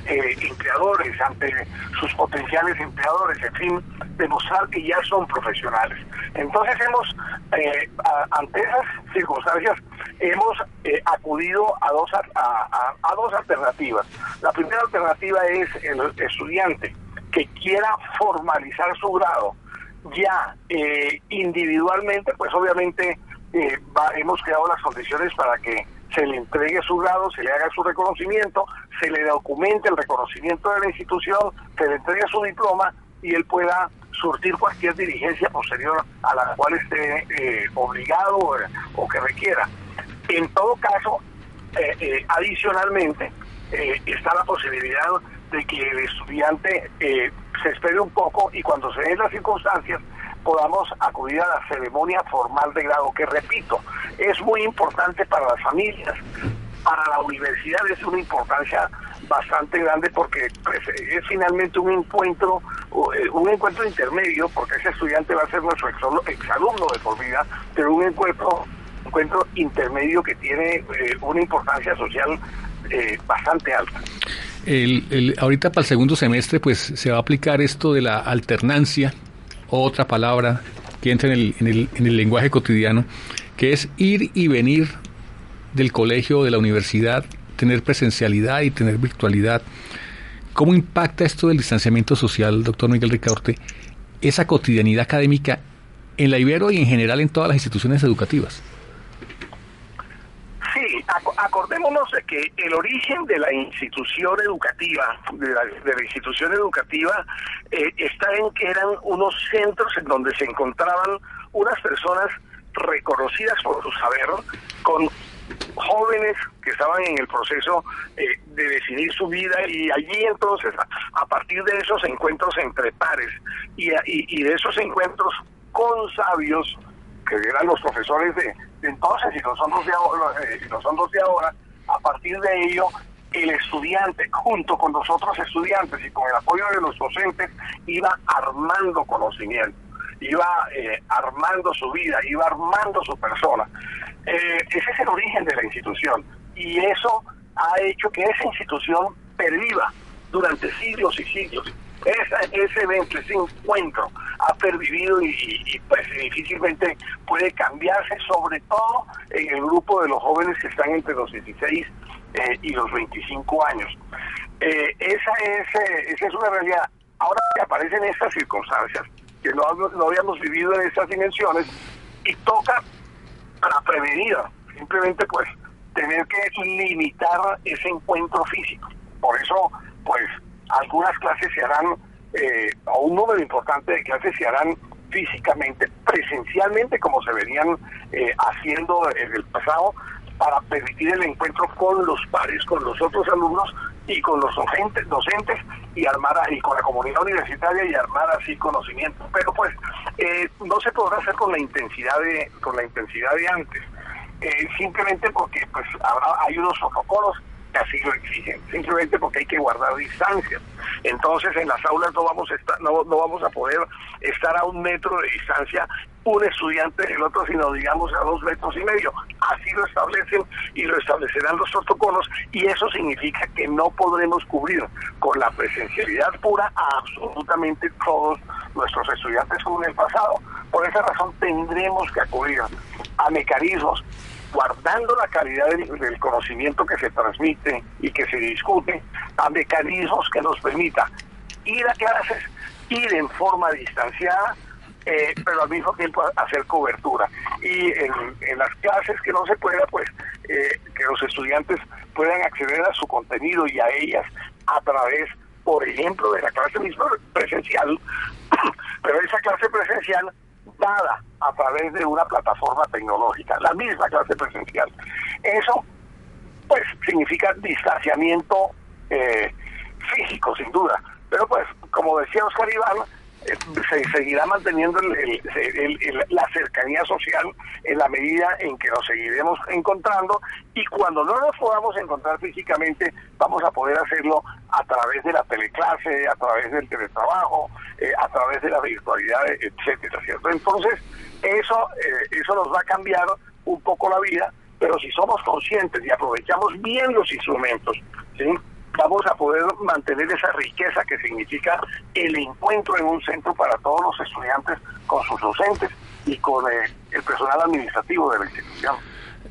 eh, empleadores, ante sus potenciales empleadores, en fin, demostrar que ya son profesionales. Entonces hemos, eh, ante esas circunstancias, hemos eh, acudido a dos, a, a, dos alternativas. La primera alternativa es el estudiante que quiera formalizar su grado ya individualmente, pues obviamente hemos creado las condiciones para que se le entregue su grado, se le haga su reconocimiento, se le documente el reconocimiento de la institución, se le entregue su diploma y él pueda surtir cualquier diligencia posterior a la cual esté eh, obligado eh, o que requiera. En todo caso, eh, adicionalmente, está la posibilidad de que el estudiante se espere un poco y cuando se den las circunstancias podamos acudir a la ceremonia formal de grado, que repito, es muy importante para las familias, para la universidad es una importancia bastante grande porque pues, es finalmente un encuentro, eh, un encuentro intermedio, porque ese estudiante va a ser nuestro exalumno de por vida, pero un encuentro, encuentro intermedio que tiene eh, una importancia social eh, bastante alta. El, ahorita para el segundo semestre pues se va a aplicar esto de la alternancia, otra palabra que entra en el, en el, en el lenguaje cotidiano, que es ir y venir del colegio de la universidad, tener presencialidad y tener virtualidad. ¿Cómo impacta esto del distanciamiento social, doctor Miguel Ricaurte, esa cotidianidad académica en la Ibero y en general en todas las instituciones educativas? Acordémonos que el origen de la institución educativa, de la, institución educativa, eh, está en que eran unos centros en donde se encontraban unas personas reconocidas por su saber, con jóvenes que estaban en el proceso eh, de decidir su vida y allí entonces a, partir de esos encuentros entre pares y, de esos encuentros con sabios que eran los profesores de, entonces y los son de ahora, eh, los de ahora a partir de ello el estudiante junto con los otros estudiantes y con el apoyo de los docentes iba armando conocimiento iba eh, armando su vida, iba armando su persona. Eh, ese es el origen de la institución y eso ha hecho que esa institución perviva durante siglos y siglos. Ese evento, ese encuentro ha pervivido y, pues difícilmente puede cambiarse, sobre todo en el grupo de los jóvenes que están entre los 16 eh, y los 25 años. esa, es, esa es una realidad. Ahora que aparecen estas circunstancias, que no, no habíamos vivido en estas dimensiones, y toca para prevenir, simplemente pues tener que limitar ese encuentro físico. Por eso, pues, algunas clases se harán, eh, o un número importante de clases se harán físicamente, presencialmente, como se venían eh, haciendo en el pasado, para permitir el encuentro con los pares, con los otros alumnos y con los docentes, docentes y armar y con la comunidad universitaria y armar así conocimiento. Pero pues eh, no se podrá hacer con la intensidad de con la intensidad de antes, eh, simplemente porque pues habrá, hay unos protocolos así lo exigen, simplemente porque hay que guardar distancias. Entonces en las aulas no vamos a estar, no, no vamos a poder estar a un metro de distancia un estudiante del otro, sino digamos a dos metros y medio. Así lo establecen y lo establecerán los protocolos y eso significa que no podremos cubrir con la presencialidad pura a absolutamente todos nuestros estudiantes como en el pasado. Por esa razón tendremos que acudir a mecanismos guardando la calidad del, conocimiento que se transmite y que se discute, a mecanismos que nos permita ir a clases, ir en forma distanciada, eh, pero al mismo tiempo hacer cobertura. Y en, las clases que no se pueda, pues eh, que los estudiantes puedan acceder a su contenido y a ellas a través, por ejemplo, de la clase misma presencial, pero esa clase presencial dada a través de una plataforma tecnológica, la misma clase presencial. Eso, pues, significa distanciamiento eh, físico, sin duda. Pero, pues, como decía Oscar Iván, se seguirá manteniendo la cercanía social en la medida en que nos seguiremos encontrando y cuando no nos podamos encontrar físicamente vamos a poder hacerlo a través de la teleclase, a través del teletrabajo, eh, a través de la virtualidad, etcétera, ¿cierto? Entonces, eso, eh, eso nos va a cambiar un poco la vida, pero si somos conscientes y aprovechamos bien los instrumentos, ¿sí? Vamos a poder mantener esa riqueza que significa el encuentro en un centro para todos los estudiantes con sus docentes y con eh, el personal administrativo de la institución.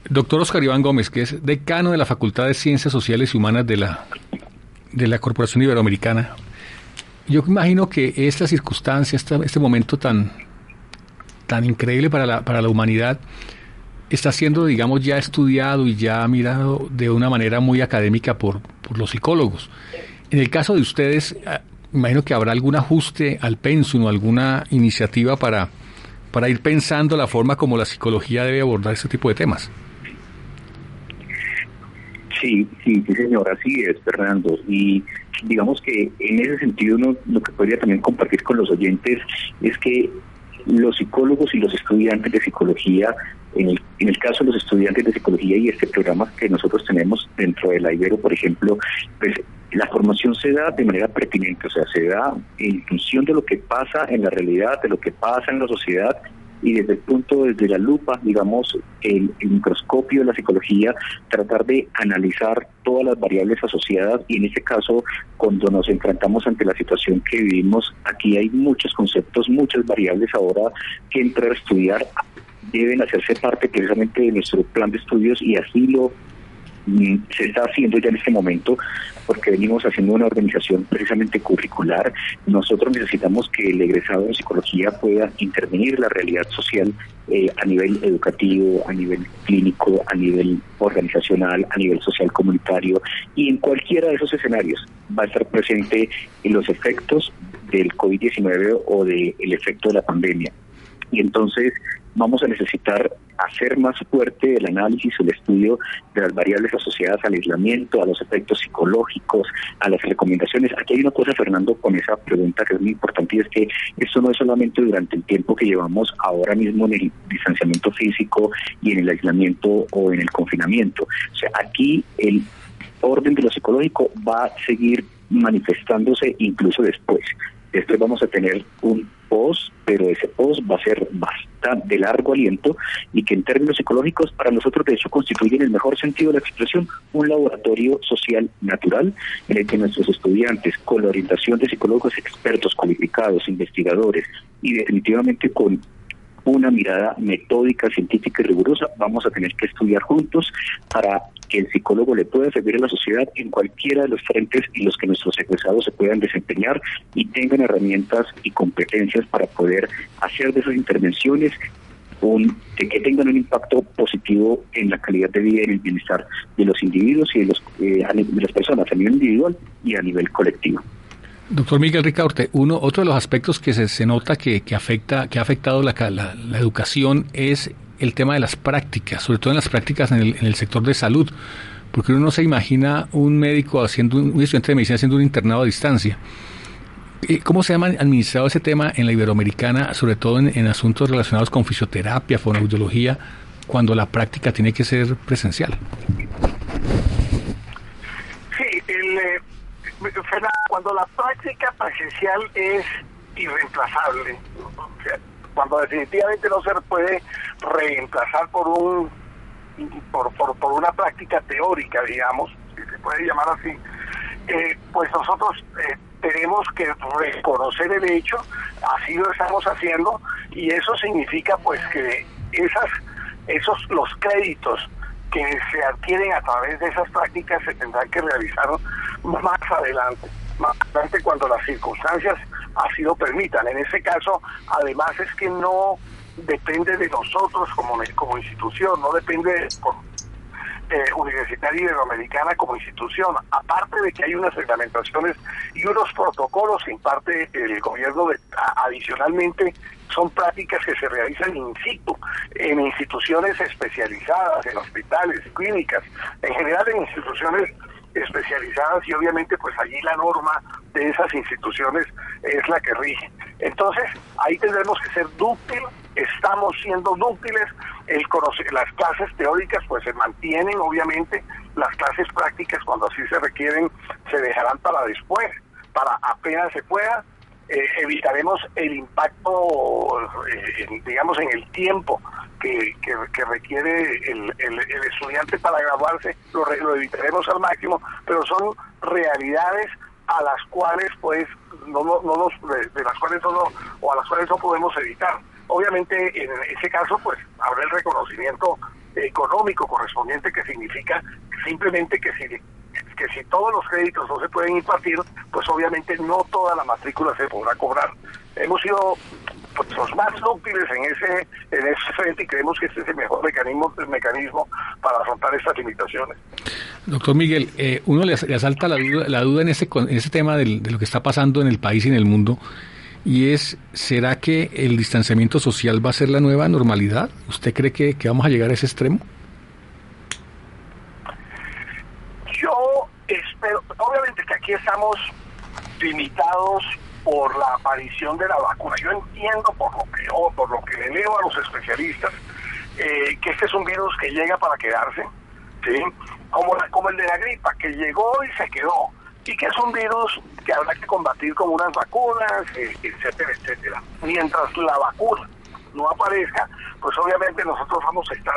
Doctor Oscar Iván Gómez, que es decano de la Facultad de Ciencias Sociales y Humanas de la, de la Corporación Iberoamericana, yo imagino que esta circunstancia, este momento tan, tan increíble para la, para la humanidad, está siendo, digamos, ya estudiado y ya mirado de una manera muy académica por, por los psicólogos. En el caso de ustedes, ah, imagino que habrá algún ajuste al pensum o alguna iniciativa para, para ir pensando la forma como la psicología debe abordar este tipo de temas. Sí, sí, sí, señor, así es, Fernando. Y digamos que en ese sentido uno, lo que podría también compartir con los oyentes es que los psicólogos y los estudiantes de psicología, en el, en el caso de los estudiantes de psicología y este programa que nosotros tenemos dentro de la Ibero, por ejemplo, pues la formación se da de manera pertinente, o sea, se da en función de lo que pasa en la realidad, de lo que pasa en la sociedad y desde el punto, desde la lupa, digamos, el, microscopio de la psicología, tratar de analizar todas las variables asociadas y en este caso, cuando nos enfrentamos ante la situación que vivimos, aquí hay muchos conceptos, muchas variables ahora que entrar a estudiar deben hacerse parte precisamente de nuestro plan de estudios y así lo mm, se está haciendo ya en este momento porque venimos haciendo una organización precisamente curricular. Nosotros necesitamos que el egresado en psicología pueda intervenir la realidad social eh, a nivel educativo, a nivel clínico, a nivel organizacional, a nivel social comunitario y en cualquiera de esos escenarios va a estar presente en los efectos del COVID-19 o del efecto de la pandemia. Y entonces vamos a necesitar hacer más fuerte el análisis, el estudio de las variables asociadas al aislamiento, a los efectos psicológicos, a las recomendaciones. Aquí hay una cosa, Fernando, con esa pregunta que es muy importante y es que esto no es solamente durante el tiempo que llevamos ahora mismo en el distanciamiento físico y en el aislamiento o en el confinamiento. O sea, aquí el orden de lo psicológico va a seguir manifestándose incluso después. Después vamos a tener un post, pero ese post va a ser bastante largo aliento y que en términos psicológicos para nosotros de hecho constituye en el mejor sentido de la expresión un laboratorio social natural en el que nuestros estudiantes con la orientación de psicólogos expertos cualificados, investigadores y definitivamente con una mirada metódica, científica y rigurosa, vamos a tener que estudiar juntos para que el psicólogo le pueda servir a la sociedad en cualquiera de los frentes en los que nuestros egresados se puedan desempeñar y tengan herramientas y competencias para poder hacer de esas intervenciones un, que tengan un impacto positivo en la calidad de vida y en el bienestar de los individuos y de, los, eh, de las personas a nivel individual y a nivel colectivo. Doctor Miguel Ricaurte, uno, otro de los aspectos que se, se nota que, que, afecta, que ha afectado la, la, educación es el tema de las prácticas, sobre todo en las prácticas en el, en el sector de salud, porque uno no se imagina un médico haciendo, un estudiante de medicina haciendo un internado a distancia. ¿Cómo se ha administrado ese tema en la Iberoamericana, sobre todo en, en asuntos relacionados con fisioterapia, fonoaudiología, cuando la práctica tiene que ser presencial? Sí, el, eh, cuando la práctica presencial es irreemplazable, o sea, cuando definitivamente no se puede reemplazar por un por, por, por una práctica teórica, digamos, si se puede llamar así, eh, pues nosotros eh, tenemos que reconocer el hecho, así lo estamos haciendo, y eso significa pues que esas esos los créditos que se adquieren a través de esas prácticas se tendrán que realizar más adelante, más cuando las circunstancias así lo permitan. En ese caso, además es que no depende de nosotros como, como institución, no depende de eh, Universitaria Iberoamericana como institución, aparte de que hay unas reglamentaciones y unos protocolos que imparte el gobierno de, adicionalmente son prácticas que se realizan in situ, en instituciones especializadas, en hospitales, clínicas, en general en instituciones especializadas y obviamente pues allí la norma de esas instituciones es la que rige. Entonces ahí tendremos que ser dúctiles, estamos siendo dúctiles, el las clases teóricas pues se mantienen obviamente, las clases prácticas cuando así se requieren se dejarán para después, para apenas se pueda, eh, evitaremos el impacto, eh, digamos, en el tiempo que, que, requiere el, el, el, estudiante para graduarse, lo, lo, evitaremos al máximo, pero son realidades a las cuales, pues, no, no, no nos, de, las cuales no, o a las cuales no podemos evitar. Obviamente, en ese caso, pues, habrá el reconocimiento económico correspondiente que significa simplemente que si que si todos los créditos no se pueden impartir, pues obviamente no toda la matrícula se podrá cobrar. Hemos sido pues, los más útiles en ese en ese frente y creemos que este es el mejor mecanismo el mecanismo para afrontar estas limitaciones. Doctor Miguel, eh, uno le, asalta la duda, la duda en ese en ese tema del, de lo que está pasando en el país y en el mundo y es ¿será que el distanciamiento social va a ser la nueva normalidad? ¿Usted cree que vamos a llegar a ese extremo? Yo espero, obviamente que aquí estamos limitados por la aparición de la vacuna. Yo entiendo por lo que por lo que le leo a los especialistas, eh, que este es un virus que llega para quedarse, ¿sí? Como, como el de la gripa, que llegó y se quedó, y que es un virus que habrá que combatir con unas vacunas, eh, etcétera, etcétera. Mientras la vacuna no aparezca, pues obviamente nosotros vamos a estar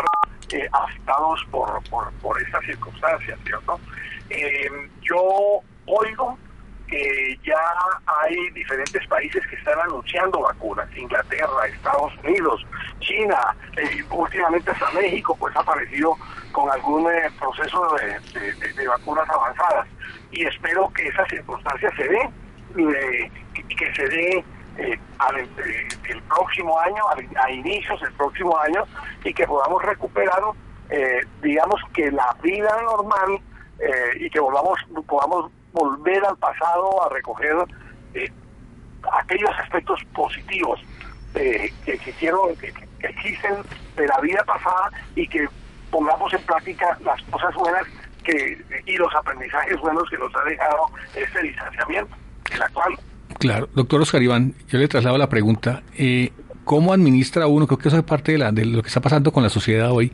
eh, afectados por, por, por estas circunstancias, ¿cierto? Eh, yo oigo que ya hay diferentes países que están anunciando vacunas, Inglaterra, Estados Unidos, China, eh, últimamente hasta México, pues ha aparecido con algún eh, proceso de, vacunas avanzadas. Y espero que esa circunstancia se dé, eh, que se dé el próximo año, a, inicios del próximo año, y que podamos recuperar, digamos, que la vida normal y que volvamos, podamos volver al pasado a recoger eh, aquellos aspectos positivos eh, que existieron, que, existen de la vida pasada y que pongamos en práctica las cosas buenas que y los aprendizajes buenos que nos ha dejado este distanciamiento, el actual. Claro, doctor Oscar Iván, yo le traslado la pregunta, eh, ¿cómo administra uno, creo que eso es parte de, la, de lo que está pasando con la sociedad hoy,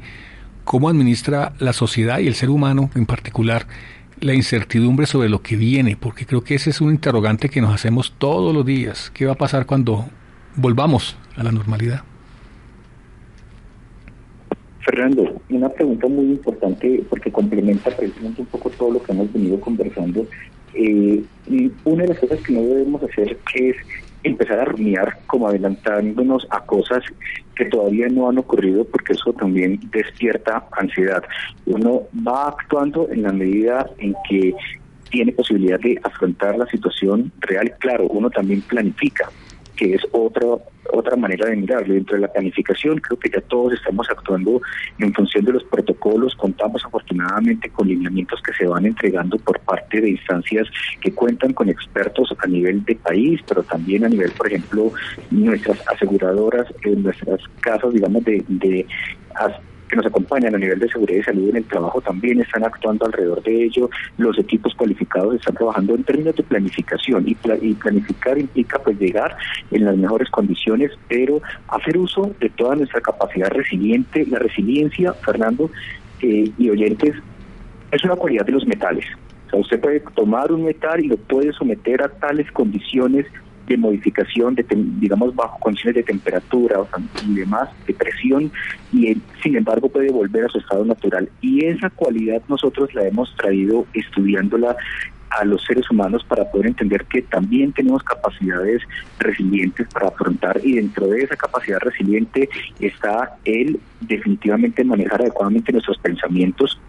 cómo administra la sociedad y el ser humano en particular la incertidumbre sobre lo que viene, porque creo que ese es un interrogante que nos hacemos todos los días. ¿Qué va a pasar cuando volvamos a la normalidad? Fernando, una pregunta muy importante porque complementa precisamente un poco todo lo que hemos venido conversando. Eh, una de las cosas que no debemos hacer es empezar a rumiar como adelantándonos a cosas que todavía no han ocurrido porque eso también despierta ansiedad. Uno va actuando en la medida en que tiene posibilidad de afrontar la situación real. Claro, uno también planifica, es otra otra manera de mirarlo. Dentro de la planificación, creo que ya todos estamos actuando en función de los protocolos. Contamos afortunadamente con lineamientos que se van entregando por parte de instancias que cuentan con expertos a nivel de país, pero también a nivel, por ejemplo, nuestras aseguradoras, en nuestras casas, digamos, de, de que nos acompañan a nivel de seguridad y salud en el trabajo también están actuando alrededor de ello. Los equipos cualificados están trabajando en términos de planificación y, planificar implica pues llegar en las mejores condiciones, pero hacer uso de toda nuestra capacidad resiliente. La resiliencia, Fernando eh, y oyentes, es una cualidad de los metales. O sea, usted puede tomar un metal y lo puede someter a tales condiciones de modificación, de digamos, bajo condiciones de temperatura y demás, de presión, y sin embargo puede volver a su estado natural. Y esa cualidad nosotros la hemos traído estudiándola a los seres humanos para poder entender que también tenemos capacidades resilientes para afrontar y dentro de esa capacidad resiliente está el definitivamente manejar adecuadamente nuestros pensamientos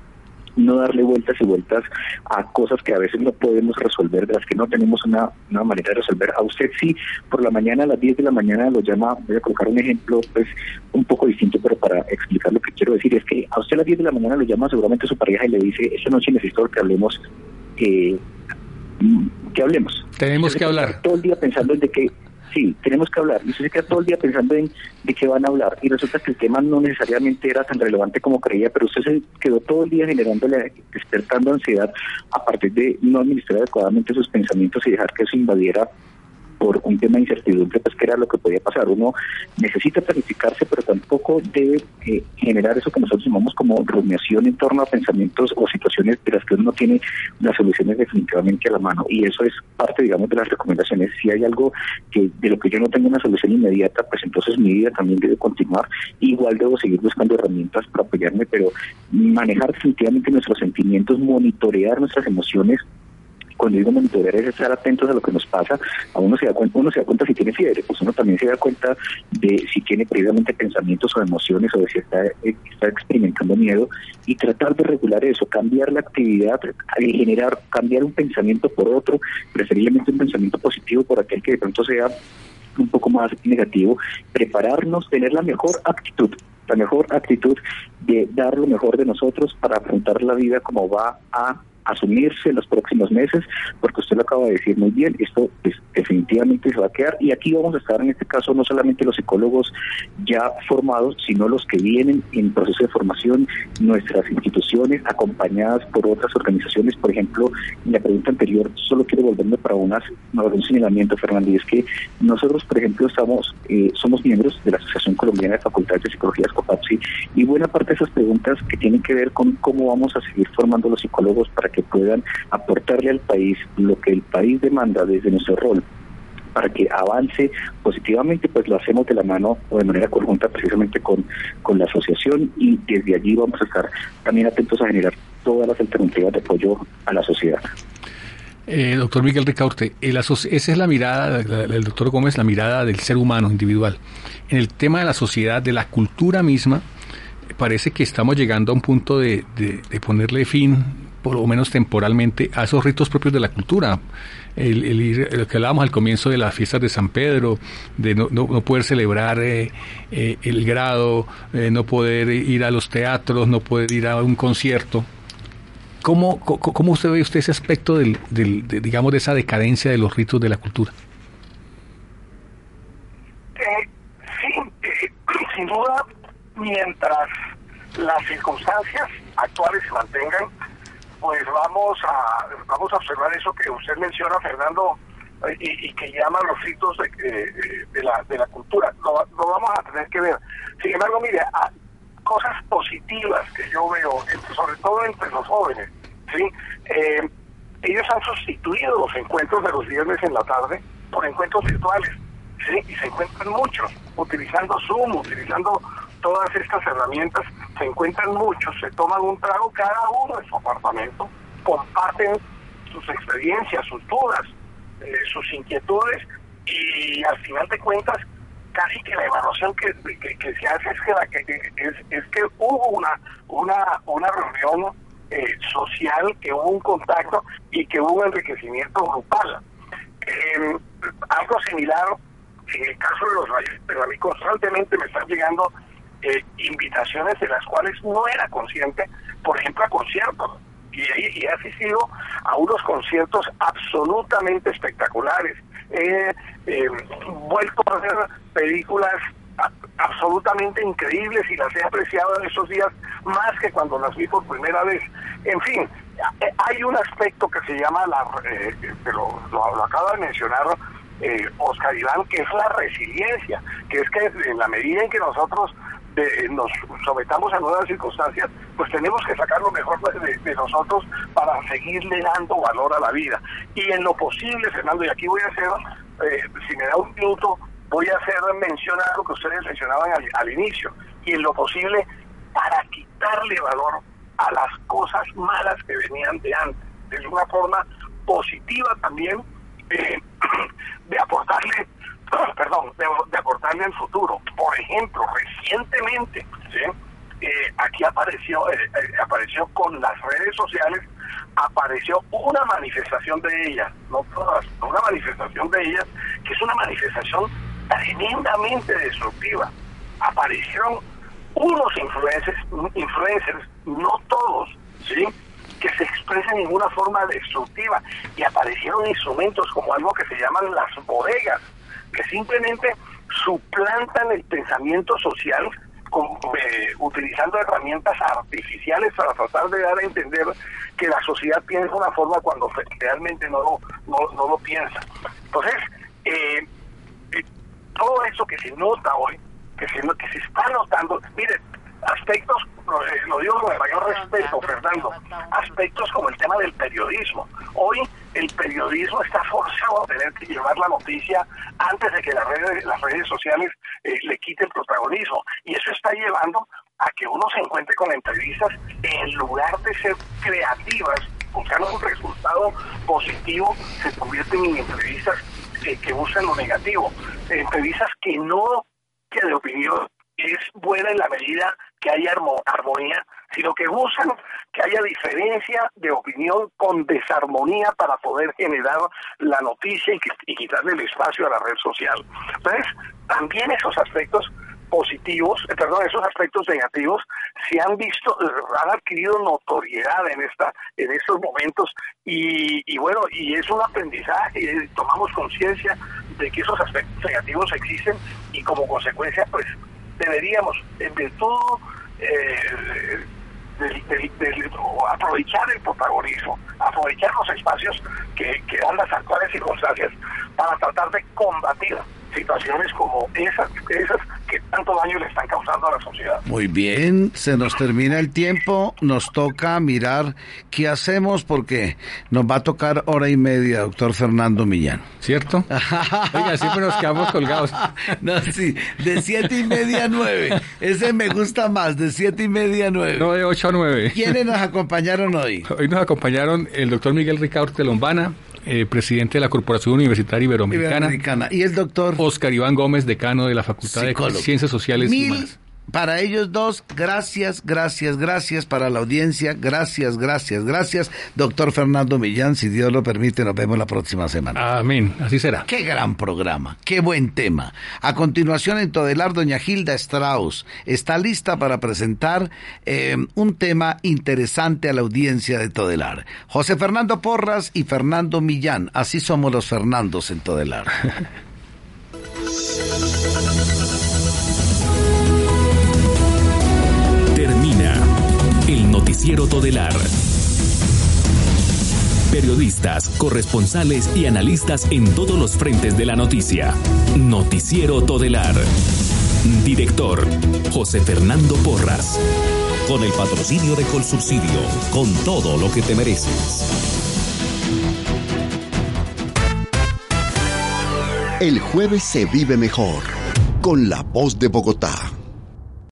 no darle vueltas y vueltas a cosas que a veces no podemos resolver, de las que no tenemos una, una manera de resolver. A usted sí, por la mañana, a las 10 de la mañana lo llama, voy a colocar un ejemplo, pues un poco distinto, pero para explicar lo que quiero decir, es que a usted a las 10 de la mañana lo llama seguramente su pareja y le dice, esta noche necesito que hablemos, eh, que hablemos. Tenemos que hablar. Todo el día pensando en de que sí, tenemos que hablar. Usted se queda todo el día pensando en de qué van a hablar. Y resulta que el tema no necesariamente era tan relevante como creía, pero usted se quedó todo el día generándole, despertando ansiedad a partir de no administrar adecuadamente sus pensamientos y dejar que eso invadiera por un tema de incertidumbre, pues que era lo que podía pasar. Uno necesita planificarse, pero tampoco debe eh, generar eso que nosotros llamamos como rumiación en torno a pensamientos o situaciones de las que uno no tiene las soluciones definitivamente a la mano. Y eso es parte, digamos, de las recomendaciones. Si hay algo que de lo que yo no tengo una solución inmediata, pues entonces mi vida también debe continuar. Igual debo seguir buscando herramientas para apoyarme, pero manejar definitivamente nuestros sentimientos, monitorear nuestras emociones cuando digo monitorear es estar atentos a lo que nos pasa, a uno se da cuenta, uno se da cuenta si tiene fiebre, pues uno también se da cuenta de si tiene previamente pensamientos o emociones o de si está, está experimentando miedo y tratar de regular eso, cambiar la actividad, generar, cambiar un pensamiento por otro, preferiblemente un pensamiento positivo por aquel que de pronto sea un poco más negativo, prepararnos, tener la mejor actitud, la mejor actitud de dar lo mejor de nosotros para afrontar la vida como va a asumirse en los próximos meses, porque usted lo acaba de decir muy bien, esto pues, definitivamente se va a quedar y aquí vamos a estar en este caso no solamente los psicólogos ya formados, sino los que vienen en proceso de formación, nuestras instituciones acompañadas por otras organizaciones, por ejemplo, en la pregunta anterior solo quiero volverme para unas, un señalamiento, Fernando, y es que nosotros, por ejemplo, estamos eh, somos miembros de la Asociación Colombiana de Facultades de Psicología, SCOPAPSI, y buena parte de esas preguntas que tienen que ver con cómo vamos a seguir formando los psicólogos para que puedan aportarle al país lo que el país demanda desde nuestro rol para que avance positivamente, pues lo hacemos de la mano o de manera conjunta precisamente con, con la asociación y desde allí vamos a estar también atentos a generar todas las alternativas de apoyo a la sociedad. Eh, doctor Miguel Ricaurte, esa es la mirada, el doctor Gómez, la mirada del ser humano individual. En el tema de la sociedad, de la cultura misma, parece que estamos llegando a un punto de, ponerle fin, por lo menos temporalmente, a esos ritos propios de la cultura. El, lo que hablábamos al comienzo de las fiestas de San Pedro, de no, no, poder celebrar eh, eh, el grado, no poder ir a los teatros, no poder ir a un concierto. ¿Cómo, cómo usted ve usted ese aspecto del, del de, digamos, de esa decadencia de los ritos de la cultura? Eh, sí, eh, sin duda, mientras las circunstancias actuales se mantengan, pues vamos a vamos a observar eso que usted menciona, Fernando, y, que llama los ritos de, de, la, de la cultura. Lo, lo, vamos a tener que ver. Sin embargo, mire, cosas positivas que yo veo, sobre todo entre los jóvenes. ¿sí? Eh, ellos han sustituido los encuentros de los viernes en la tarde por encuentros virtuales. ¿sí? Y se encuentran muchos, utilizando Zoom, utilizando todas estas herramientas. Se encuentran muchos, se toman un trago cada uno en su apartamento, comparten sus experiencias, sus dudas, eh, sus inquietudes y al final de cuentas casi que la evaluación que, se hace es que, la, es, es, que hubo una, una, una reunión eh, social, que hubo un contacto y que hubo un enriquecimiento grupal. Eh, algo similar en el caso de los rayos, pero a mí constantemente me están llegando eh, invitaciones de las cuales no era consciente, por ejemplo, a conciertos. Y, he asistido a unos conciertos absolutamente espectaculares he eh, vuelto a ver películas absolutamente increíbles y las he apreciado en estos días más que cuando las vi por primera vez. En fin, hay un aspecto que se llama, la, eh, que lo, lo, acaba de mencionar eh, Oscar Iván, que es la resiliencia, que es que en la medida en que nosotros nos sometamos a nuevas circunstancias, pues tenemos que sacar lo mejor de, nosotros para seguirle dando valor a la vida. Y en lo posible, Fernando, y aquí voy a hacer, eh, si me da un minuto, voy a hacer mencionar lo que ustedes mencionaban al, inicio, y en lo posible para quitarle valor a las cosas malas que venían de antes, de una forma positiva también eh, de aportarle perdón, de, aportarle al futuro. Por ejemplo, recientemente, eh, aquí apareció, eh, eh, apareció con las redes sociales, apareció una manifestación de ellas, no todas, una manifestación de ellas, que es una manifestación tremendamente destructiva. Aparecieron unos influencers, influencers, no todos, ¿sí? que se expresan en una forma destructiva y aparecieron instrumentos como algo que se llaman las bodegas, que simplemente suplantan el pensamiento social eh, utilizando herramientas artificiales para tratar de dar a entender que la sociedad piensa una forma cuando realmente no lo, no, lo piensa. Entonces, eh, eh, todo eso que se nota hoy, que se, que se está notando, miren, aspectos, lo digo con el mayor respeto, Fernando, aspectos como el tema del periodismo. Hoy el periodismo está forzado a tener que llevar la noticia antes de que las redes, las redes sociales eh, le quiten protagonismo. Y eso está llevando a que uno se encuentre con entrevistas en lugar de ser creativas, buscando un resultado positivo, se convierten en entrevistas eh, que buscan lo negativo. Entrevistas que no, que de opinión es buena en la medida que haya armonía, sino que buscan que haya diferencia de opinión con desarmonía para poder generar la noticia y, quitarle el espacio a la red social. Entonces, también esos aspectos positivos, eh, perdón, esos aspectos negativos se han visto, han adquirido notoriedad en esta, en estos momentos y, y bueno, y es un aprendizaje, tomamos conciencia de que esos aspectos negativos existen y como consecuencia, pues deberíamos, en virtud eh, de, aprovechar el protagonismo, aprovechar los espacios que, que dan las actuales circunstancias para tratar de combatir situaciones como esas, esas tanto daño le están causando a la sociedad. Muy bien, se nos termina el tiempo, nos toca mirar qué hacemos porque nos va a tocar hora y media, doctor Fernando Millán. ¿Cierto? Oiga, siempre nos quedamos colgados. no, sí, de siete y media a nueve. Ese me gusta más, de siete y media a nueve. No, de ocho a nueve. ¿Quiénes nos acompañaron hoy? Hoy nos acompañaron el doctor Miguel Ricardo de Lombana, eh, presidente de la Corporación Universitaria Iberoamericana. Iberoamericana. Y el doctor Oscar Iván Gómez, decano de la Facultad Psicólogo. de Ciencias Sociales y Humanas. Para ellos dos, gracias, gracias, gracias para la audiencia, gracias, gracias, gracias. Doctor Fernando Millán, si Dios lo permite, nos vemos la próxima semana. Amén, así será. Qué gran programa, qué buen tema. A continuación en Todelar, doña Gilda Strauss está lista para presentar eh, un tema interesante a la audiencia de Todelar. José Fernando Porras y Fernando Millán, así somos los Fernandos en Todelar. noticiero Todelar. Periodistas, corresponsales y analistas en todos los frentes de la noticia. Noticiero Todelar. Director José Fernando Porras. Con el patrocinio de Colsubsidio, con todo lo que te mereces. El jueves se vive mejor con la voz de Bogotá.